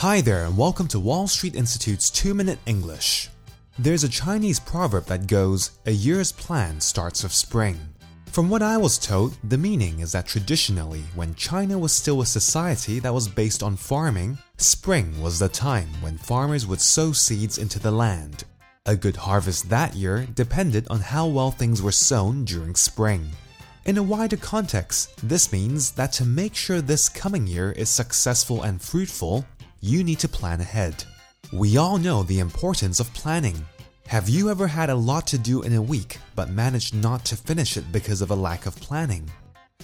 Hi there, and welcome to Wall Street Institute's 2 Minute English. There's a Chinese proverb that goes, A year's plan starts with spring. From what I was told, the meaning is that traditionally, when China was still a society that was based on farming, spring was the time when farmers would sow seeds into the land. A good harvest that year depended on how well things were sown during spring. In a wider context, this means that to make sure this coming year is successful and fruitful, you need to plan ahead. We all know the importance of planning. Have you ever had a lot to do in a week but managed not to finish it because of a lack of planning?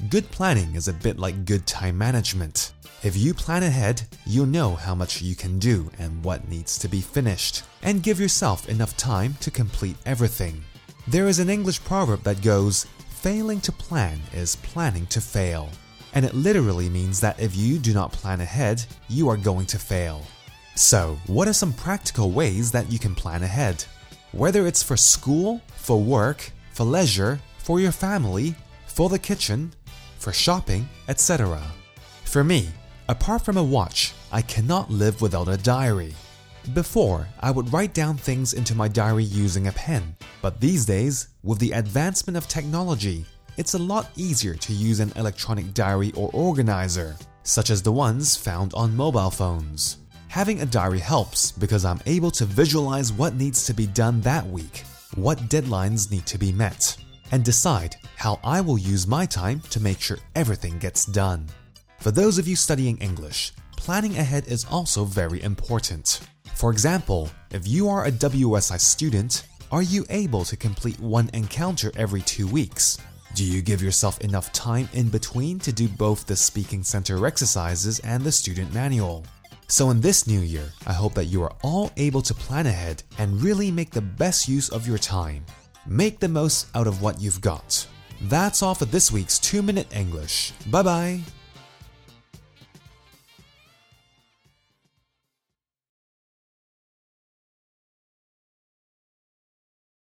Good planning is a bit like good time management. If you plan ahead, you'll know how much you can do and what needs to be finished, and give yourself enough time to complete everything. There is an English proverb that goes, Failing to plan is planning to fail and it literally means that if you do not plan ahead, you are going to fail. So, what are some practical ways that you can plan ahead? Whether it's for school, for work, for leisure, for your family, for the kitchen, for shopping, etc. For me, apart from a watch, I cannot live without a diary. Before, I would write down things into my diary using a pen, but these days, with the advancement of technology, it's a lot easier to use an electronic diary or organizer, such as the ones found on mobile phones. Having a diary helps because I'm able to visualize what needs to be done that week, what deadlines need to be met, and decide how I will use my time to make sure everything gets done. For those of you studying English, planning ahead is also very important. For example, if you are a WSI student, are you able to complete one encounter every two weeks? Do you give yourself enough time in between to do both the Speaking Center exercises and the student manual? So, in this new year, I hope that you are all able to plan ahead and really make the best use of your time. Make the most out of what you've got. That's all for this week's 2 Minute English. Bye bye.